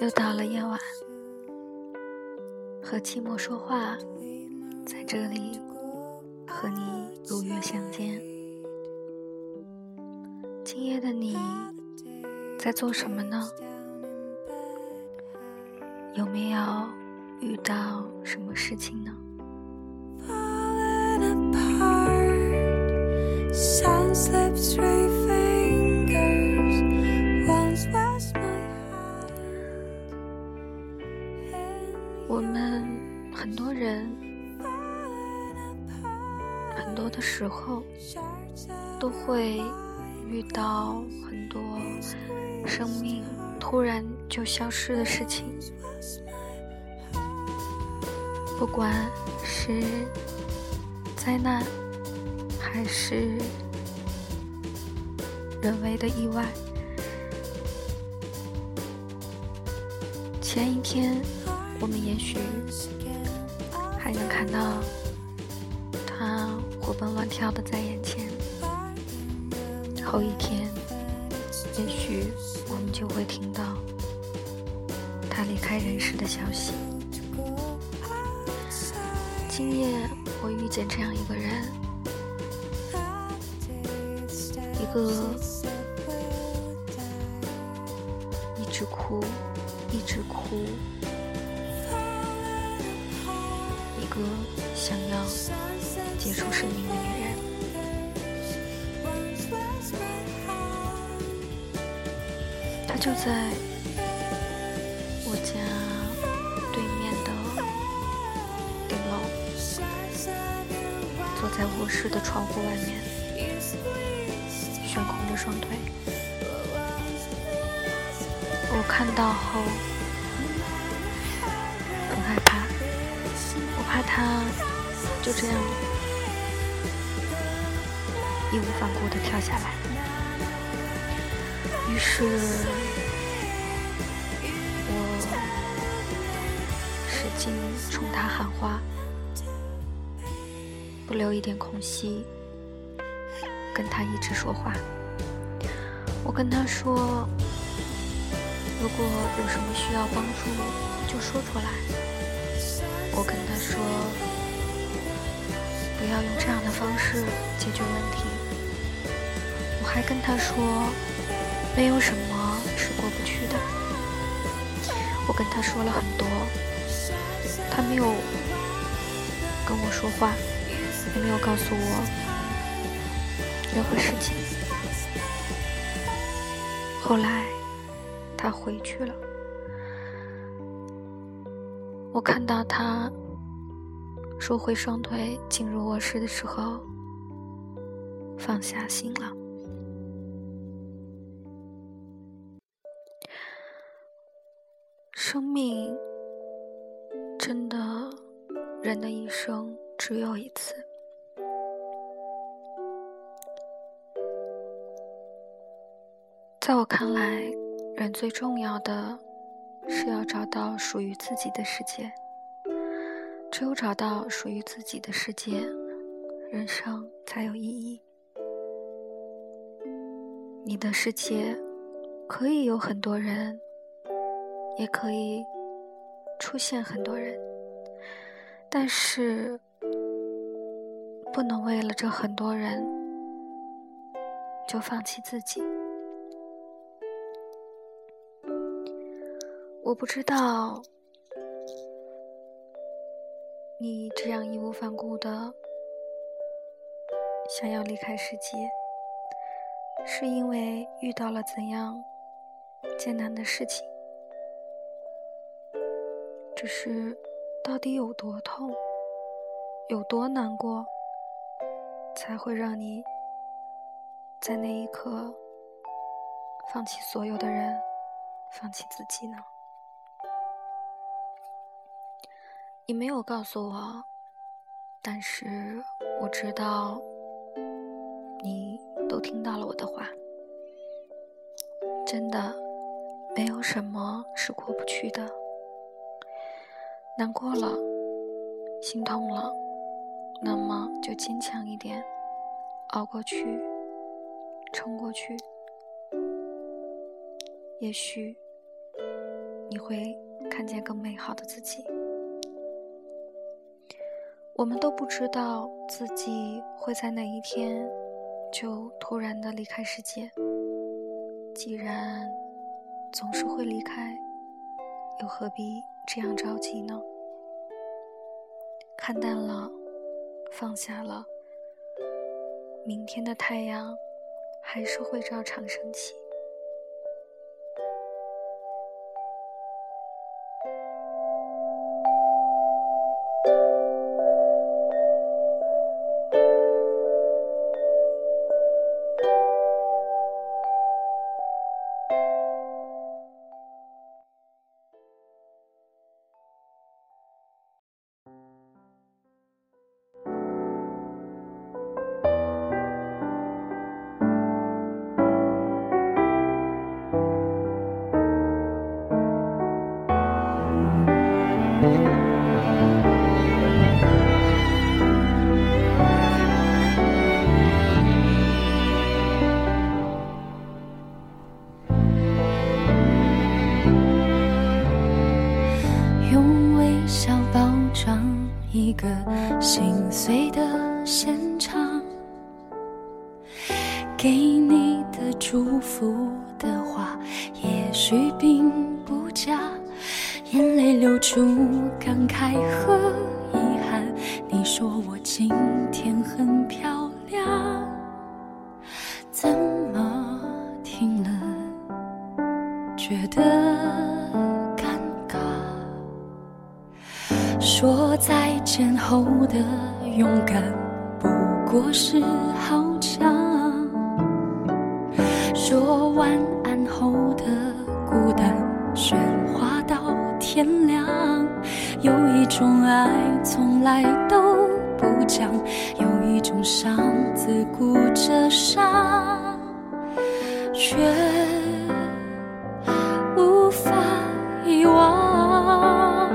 又到了夜晚，和寂寞说话，在这里和你如约相见。今夜的你在做什么呢？有没有遇到什么事情呢？多人很多的时候都会遇到很多生命突然就消失的事情，不管是灾难还是人为的意外。前一天。我们也许还能看到他活蹦乱跳的在眼前，后一天，也许我们就会听到他离开人世的消息。今夜我遇见这样一个人，一个一直哭，一直哭。个想要结束生命的女人，她就在我家对面的顶楼，坐在卧室的窗户外面，悬空着双腿。我看到后很害。怕怕他就这样义无反顾的跳下来，于是我使劲冲他喊话，不留一点空隙跟他一直说话。我跟他说，如果有什么需要帮助，就说出来。我跟他说：“不要用这样的方式解决问题。”我还跟他说：“没有什么是过不去的。”我跟他说了很多，他没有跟我说话，也没有告诉我任何事情。后来，他回去了。我看到他收回双腿，进入卧室的时候，放下心了。生命真的，人的一生只有一次。在我看来，人最重要的。是要找到属于自己的世界，只有找到属于自己的世界，人生才有意义。你的世界可以有很多人，也可以出现很多人，但是不能为了这很多人就放弃自己。我不知道，你这样义无反顾的想要离开世界，是因为遇到了怎样艰难的事情？只是到底有多痛，有多难过，才会让你在那一刻放弃所有的人，放弃自己呢？你没有告诉我，但是我知道你都听到了我的话。真的，没有什么是过不去的。难过了，心痛了，那么就坚强一点，熬过去，撑过去。也许你会看见更美好的自己。我们都不知道自己会在哪一天就突然的离开世界。既然总是会离开，又何必这样着急呢？看淡了，放下了，明天的太阳还是会照常升起。给你的祝福的话，也许并不假。眼泪流出，感慨和遗憾。你说我今天很漂亮，怎么听了觉得尴尬？说再见后的勇敢，不过是好爱从来都不讲，有一种伤自顾着伤，却无法遗忘。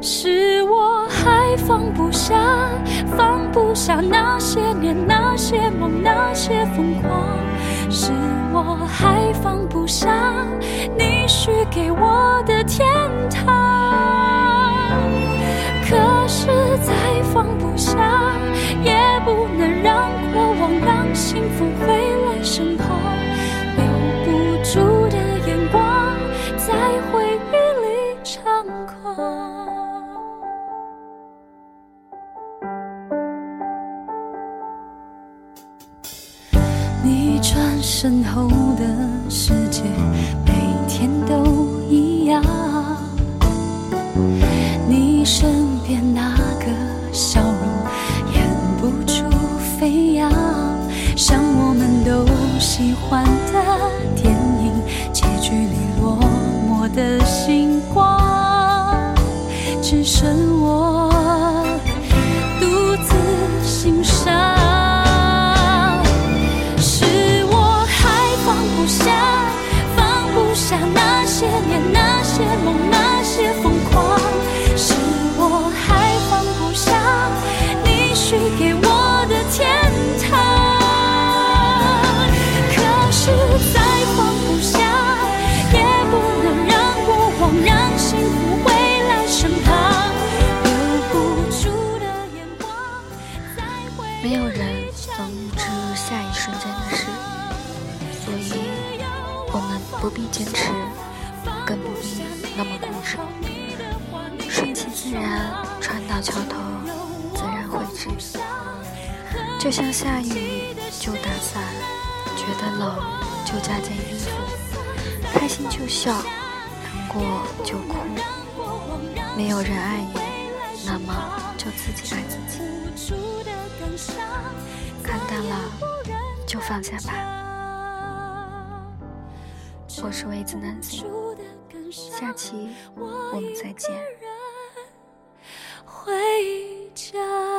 是我还放不下，放不下那些年、那些梦、那些疯狂。是我还放不下你许给我的天堂。再放不下，也不能让过往、让幸福回来身旁。留不住的眼光，在回忆里猖狂。你转身后的那么固执。顺其自然，船到桥头自然会至。就像下雨就打伞，觉得冷就加件衣服，开心就笑，难过就哭。没有人爱你，那么就自己爱自己。看淡了，就放下吧。我是魏子南子，下期我们再见。回家。